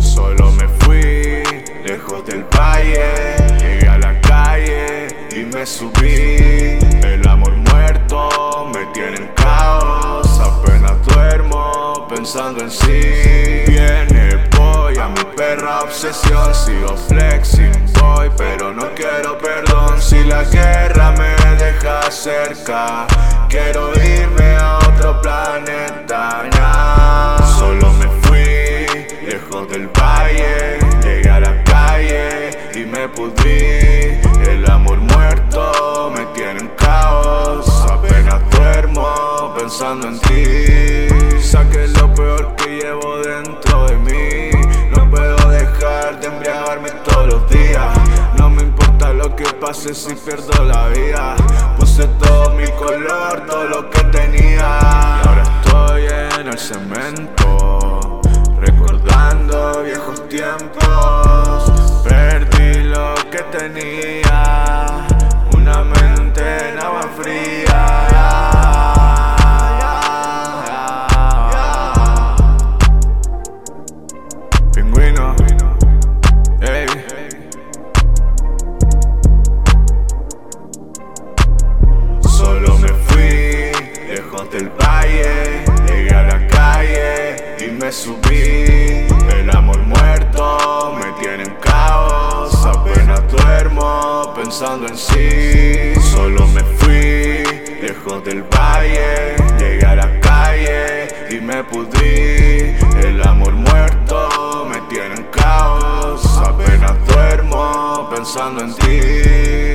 Solo me fui, lejos del valle, llegué a la calle y me subí. El amor muerto me tiene en caos, apenas duermo pensando en sí. Viene, voy a mi perra obsesión, sigo fle quiero irme a otro planeta. Solo me fui, lejos del valle. Llegué a la calle y me pudrí. El amor muerto me tiene en caos. Apenas duermo pensando en ti. Saqué lo peor que llevo dentro de mí. No puedo dejar de embriagarme todos los días. No me importa lo que pase si pierdo la vida. Puse todo mi color, todo lo que tenía. Y ahora estoy en el cemento. Recordando viejos tiempos. Del valle, llegué a la calle y me subí. El amor muerto me tiene en caos, apenas duermo pensando en sí. Solo me fui, lejos del valle, llegué a la calle y me pudrí. El amor muerto me tiene en caos, apenas duermo pensando en ti.